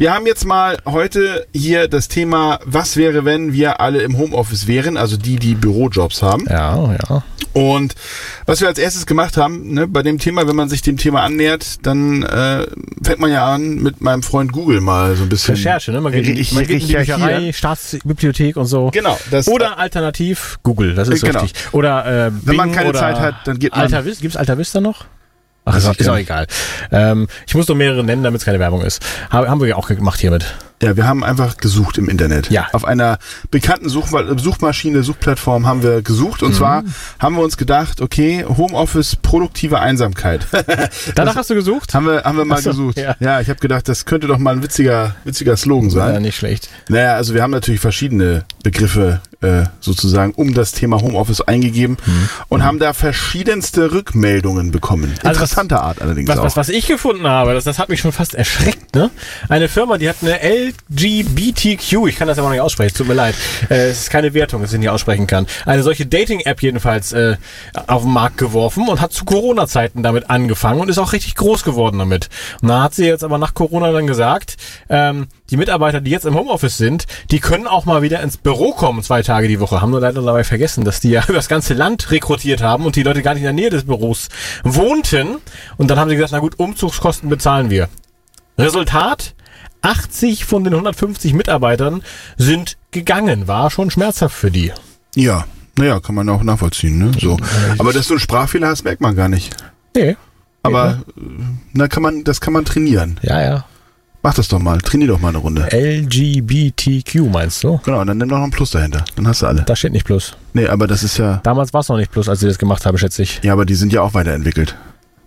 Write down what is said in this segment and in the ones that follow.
Wir haben jetzt mal heute hier das Thema, was wäre, wenn wir alle im Homeoffice wären, also die, die Bürojobs haben. Ja, ja. Und was wir als erstes gemacht haben, ne, bei dem Thema, wenn man sich dem Thema annähert, dann äh, fängt man ja an, mit meinem Freund Google mal so ein bisschen Recherche, ne? Man geht, Re- man geht in die. Bücherei, Staatsbibliothek und so. Genau, das- Oder alternativ Google, das ist Äh, genau. richtig. Oder äh, Wenn man Bing keine Zeit hat, dann geht man- Alta Vista, gibt's Alta Vista noch? Ach, ist, ist auch egal. Ähm, ich muss nur mehrere nennen, damit es keine Werbung ist. Haben, haben wir ja auch gemacht hiermit. Ja, wir haben einfach gesucht im Internet. Ja. Auf einer bekannten Suchma Suchmaschine, Suchplattform haben wir gesucht. Und zwar haben wir uns gedacht, okay, Homeoffice, produktive Einsamkeit. Danach hast du gesucht? haben wir, haben wir mal so, gesucht. ja. Ja. ich habe gedacht, das könnte doch mal ein witziger, witziger Slogan sein. Ja, nicht schlecht. Naja, also wir haben natürlich verschiedene Begriffe äh, sozusagen um das Thema Homeoffice eingegeben und haben da verschiedenste Rückmeldungen bekommen. Also was- Interessanter Art allerdings Was, auch. was, was ich gefunden habe, das, das hat mich schon fast erschreckt, ne? Eine Firma, die hat eine LGBTQ, ich kann das aber noch nicht aussprechen, tut mir leid. Äh, es ist keine Wertung, dass ich nicht aussprechen kann. Eine solche Dating-App jedenfalls äh, auf den Markt geworfen und hat zu Corona-Zeiten damit angefangen und ist auch richtig groß geworden damit. Und da hat sie jetzt aber nach Corona dann gesagt, ähm, die Mitarbeiter, die jetzt im Homeoffice sind, die können auch mal wieder ins Büro kommen, zwei Tage die Woche. Haben nur leider dabei vergessen, dass die ja über das ganze Land rekrutiert haben und die Leute gar nicht in der Nähe des Büros wohnten. Und dann haben sie gesagt, na gut, Umzugskosten bezahlen wir. Resultat? 80 von den 150 Mitarbeitern sind gegangen. War schon schmerzhaft für die. ja, naja, kann man auch nachvollziehen. Ne? So. Aber dass du einen Sprachfehler hast, merkt man gar nicht. Nee. Aber äh, na, kann man, das kann man trainieren. Ja, ja. Mach das doch mal, trainier doch mal eine Runde. LGBTQ meinst du? Genau, dann nimm doch noch ein Plus dahinter. Dann hast du alle. Da steht nicht Plus. Nee, aber das ist ja. Damals war es noch nicht Plus, als sie das gemacht haben, schätze ich. Ja, aber die sind ja auch weiterentwickelt.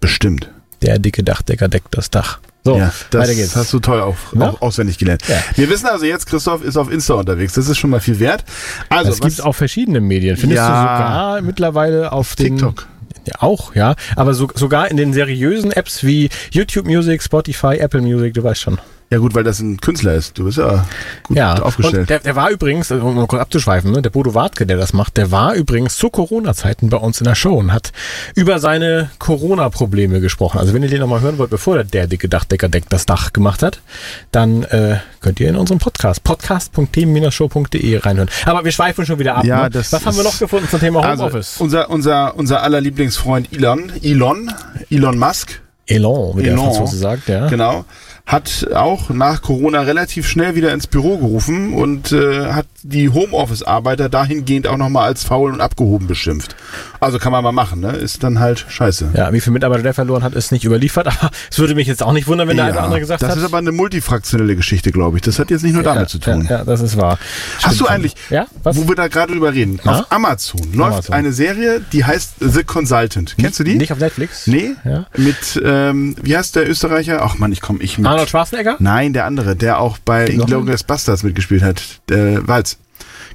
Bestimmt. Der dicke Dachdecker deckt das Dach. So, ja, das weiter geht's. hast du toll auf, Na? auch auswendig gelernt. Ja. Wir wissen also jetzt, Christoph ist auf Insta unterwegs. Das ist schon mal viel wert. Also, es gibt auch verschiedene Medien. Findest Ja. du sogar mittlerweile auf TikTok. Ja, auch, ja. Aber so, sogar in den seriösen Apps wie YouTube Music, Spotify, Apple Music, du weißt schon. Ja gut, weil das ein Künstler ist. Du bist ja gut Ja, aufgestellt. und der, der war übrigens, also um mal kurz abzuschweifen, ne, der Bodo Wartke, der das macht, der war übrigens zu Corona-Zeiten bei uns in der Show und hat über seine Corona-Probleme gesprochen. Also wenn ihr den nochmal hören wollt, bevor der, der dicke Dachdecker Deck das Dach gemacht hat, dann äh, könnt ihr in unserem Podcast, podcast.themen-show.de reinhören. Aber wir schweifen schon wieder ab. Ja, ne? das Was haben wir noch gefunden zum Thema also, Homeoffice? unser, unser, unser aller Lieblingsfreund Elon, Elon, Elon Musk, Elon, wie der Elon. Franzose sagt, ja. genau, hat auch nach Corona relativ schnell wieder ins Büro gerufen und äh, hat die Homeoffice-Arbeiter dahingehend auch nochmal als faul und abgehoben beschimpft. Also kann man mal machen, ne? Ist dann halt scheiße. Ja, wie viele Mitarbeiter der verloren hat, ist nicht überliefert, aber es würde mich jetzt auch nicht wundern, wenn der eine oder andere gesagt das hat. ist aber eine multifraktionelle Geschichte, glaube ich. Das hat jetzt nicht nur damit ja, zu tun. Ja, ja, das ist wahr. Hast du eigentlich, Ja, was? wo wir da gerade drüber reden, Na? auf Amazon läuft Amazon. eine Serie, die heißt The Consultant. Kennst du die? Nicht auf Netflix? Nee? Ja. Mit, ähm, wie heißt der Österreicher? Ach man, ich komme ich mit. Arnold Schwarzenegger? Nein, der andere, der auch bei Inglourious Bastards mitgespielt hat. Walz.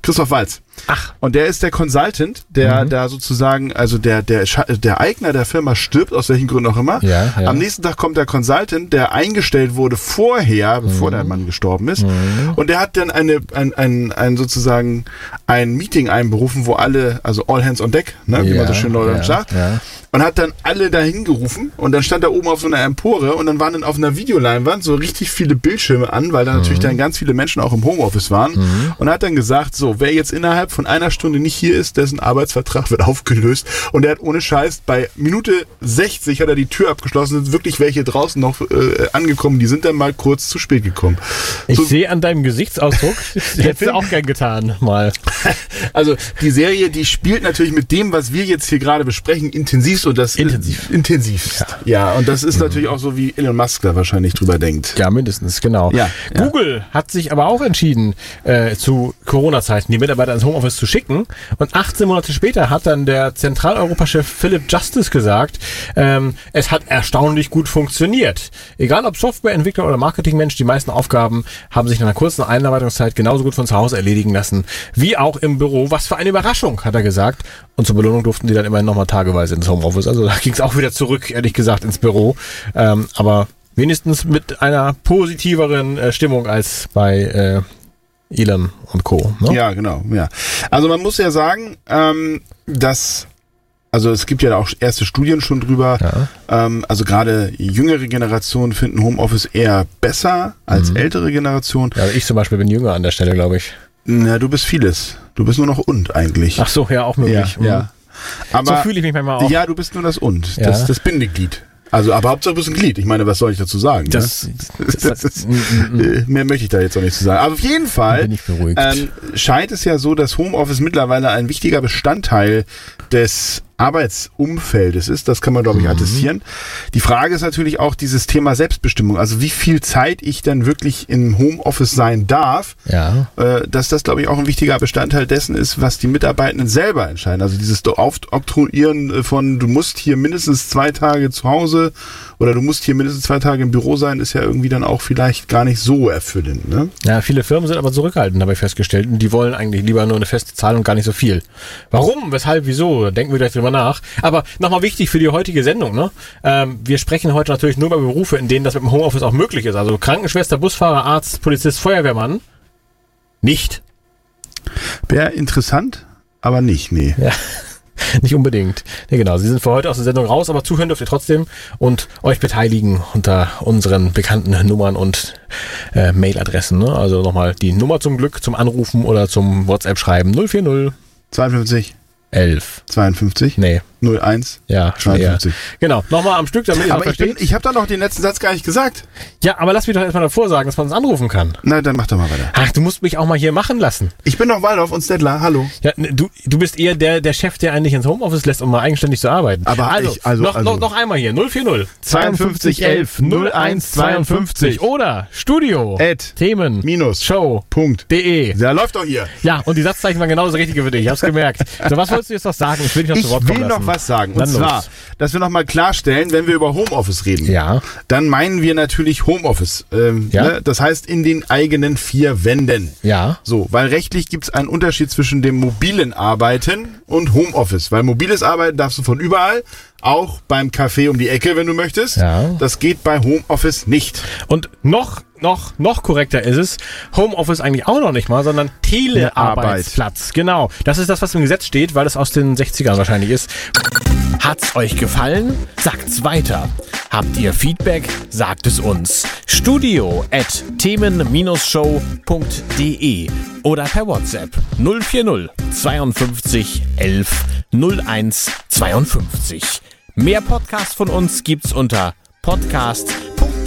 Christoph Walz. Ach. Und der ist der Consultant, der Mhm. da sozusagen, also der, der, der Eigner der Firma stirbt, aus welchen Gründen auch immer. Ja, ja. Am nächsten Tag kommt der Consultant, der eingestellt wurde vorher, bevor Mhm. der Mann gestorben ist. Und der hat dann eine, ein, ein, ein sozusagen ein Meeting einberufen, wo alle, also all hands on deck, ne, wie Ja, man so schön neudeutsch sagt. ja. Und hat dann alle dahin gerufen und dann stand er oben auf so einer Empore und dann waren dann auf einer Videoleinwand so richtig viele Bildschirme an, weil da natürlich dann ganz viele Menschen auch im Homeoffice waren und hat dann gesagt, so, wer jetzt innerhalb von einer Stunde nicht hier ist, dessen Arbeitsvertrag wird aufgelöst und er hat ohne Scheiß bei Minute 60 hat er die Tür abgeschlossen, sind wirklich welche draußen noch äh, angekommen, die sind dann mal kurz zu spät gekommen. Ich So- sehe an deinem Gesichtsausdruck, hättest du auch gern getan, mal. Also die Serie, die spielt natürlich mit dem, was wir jetzt hier gerade besprechen, intensivst und das Intensiv. intensivst. Ja, und das ist natürlich auch so, wie Elon Musk da wahrscheinlich drüber denkt. Ja, mindestens, genau. Ja, ja. Google hat sich aber auch entschieden, äh, zu Corona-Zeiten die Mitarbeiter ins Homeoffice zu schicken. Und 18 Monate später hat dann der Zentraleuropa-Chef Philip Justice gesagt, ähm, es hat erstaunlich gut funktioniert. Egal ob Softwareentwickler oder Marketingmensch, die meisten Aufgaben haben sich in einer kurzen Einarbeitungszeit genauso gut von zu Hause erledigen lassen, wie auch im Büro. Was für eine Überraschung, hat er gesagt. Und zur Belohnung durften die dann immerhin nochmal tageweise ins Homeoffice. Also da ging es auch wieder zurück, ehrlich gesagt, ins Büro. Ähm, aber wenigstens mit einer positiveren äh, Stimmung als bei äh, Elon und Co. Ne? Ja, genau, ja. Also man muss ja sagen, ähm, dass also es gibt ja auch erste Studien schon drüber. Ja. Ähm, also gerade jüngere Generationen finden Homeoffice eher besser als Mhm. ältere Generationen. Ja, ich zum Beispiel bin jünger an der Stelle, glaube ich. Na, du bist vieles. Du bist nur noch und eigentlich. Ach so, ja, auch ja, möglich. Mhm. ja. So Aber fühle ich mich manchmal auch. ja, du bist nur das und, Ja. das, das Bindeglied. Also, aber Hauptsache du bist ein Glied. Ich meine, was soll ich dazu sagen? Das, ne? das, Das mm, mm, mm. Mehr möchte ich da jetzt auch nicht zu sagen. Aber auf jeden Fall ähm, scheint es ja so, dass Homeoffice mittlerweile ein wichtiger Bestandteil des Arbeitsumfeldes ist. Das kann man, glaube ich, attestieren. Die Frage ist natürlich auch dieses Thema Selbstbestimmung. Also wie viel Zeit ich dann wirklich im Homeoffice sein darf. ja. Äh, dass das, glaube ich, auch ein wichtiger Bestandteil dessen ist, was die Mitarbeitenden selber entscheiden. Also dieses Aufoktroyieren äh, von, du musst hier mindestens zwei Tage zu Hause oder du musst hier mindestens zwei Tage im Büro sein, ist ja irgendwie dann auch vielleicht gar nicht so erfüllend. Ne? Ja, viele Firmen sind aber zurückhaltend, habe ich festgestellt. Und die wollen eigentlich lieber nur eine feste Zahl und gar nicht so viel. Warum? Weshalb? Wieso? Da Denken wir gleich drüber nach. Aber nochmal wichtig für die heutige Sendung, ne? Ähm, wir sprechen heute natürlich nur über Berufe, in denen das mit dem Homeoffice auch möglich ist. Also Krankenschwester, Busfahrer, Arzt, Polizist, Feuerwehrmann. Nicht. Wäre interessant, aber nicht, nee. Ja. Nicht unbedingt. Ja, genau. Sie sind für heute aus der Sendung raus, aber zuhören dürft ihr trotzdem und euch beteiligen unter unseren bekannten Nummern und äh, Mailadressen. Ne? Also nochmal die Nummer zum Glück zum Anrufen oder zum WhatsApp schreiben 040 52, 11. 52, Nee, 01. ja, schon eher. 52. Genau, nochmal am Stück, damit ihr noch Aber ich, bin, ich habe da noch den letzten Satz gar nicht gesagt. ja, aber lass mich doch erstmal davor sagen, dass man uns anrufen kann. Na, dann mach doch mal weiter. Ach, du musst mich auch mal hier machen lassen. Ich bin noch Waldorf und Stedler, hallo. Ja, ne, du, du bist eher der, der Chef, der eigentlich ins Homeoffice lässt, um mal eigenständig zu arbeiten. Aber also, ich- also- noch, also- noch, noch einmal hier, 040 52 11 01 52 oder Studio At Themen minus Show Punkt. de. Der läuft doch hier. Ja, und die Satzzeichen waren genau das Richtige für dich, ich hab's gemerkt. So, was wolltest du jetzt noch sagen? Ich will dich noch Ich zu Wort kommen lassen. Was sagen. Und Dann los. zwar, dass wir noch mal klarstellen, wenn wir über Homeoffice reden, Ja. dann meinen wir natürlich Homeoffice. Ähm, Ja. ne? Das heißt in den eigenen vier Wänden. Ja. So, weil rechtlich gibt es einen Unterschied zwischen dem mobilen Arbeiten und Homeoffice. Weil mobiles Arbeiten darfst du von überall, auch beim Café um die Ecke, wenn du möchtest. Ja. Das geht bei Homeoffice nicht. Und noch, noch, noch korrekter ist es, Homeoffice eigentlich auch noch nicht mal, sondern Telearbeitsplatz. Genau. Das ist das, was im Gesetz steht, weil es aus den 60ern wahrscheinlich ist. Hat's euch gefallen? Sagt's weiter. Habt ihr Feedback? Sagt es uns. Studio at themen-show.de oder per WhatsApp 040 52 11 01 52. Mehr Podcasts von uns gibt's unter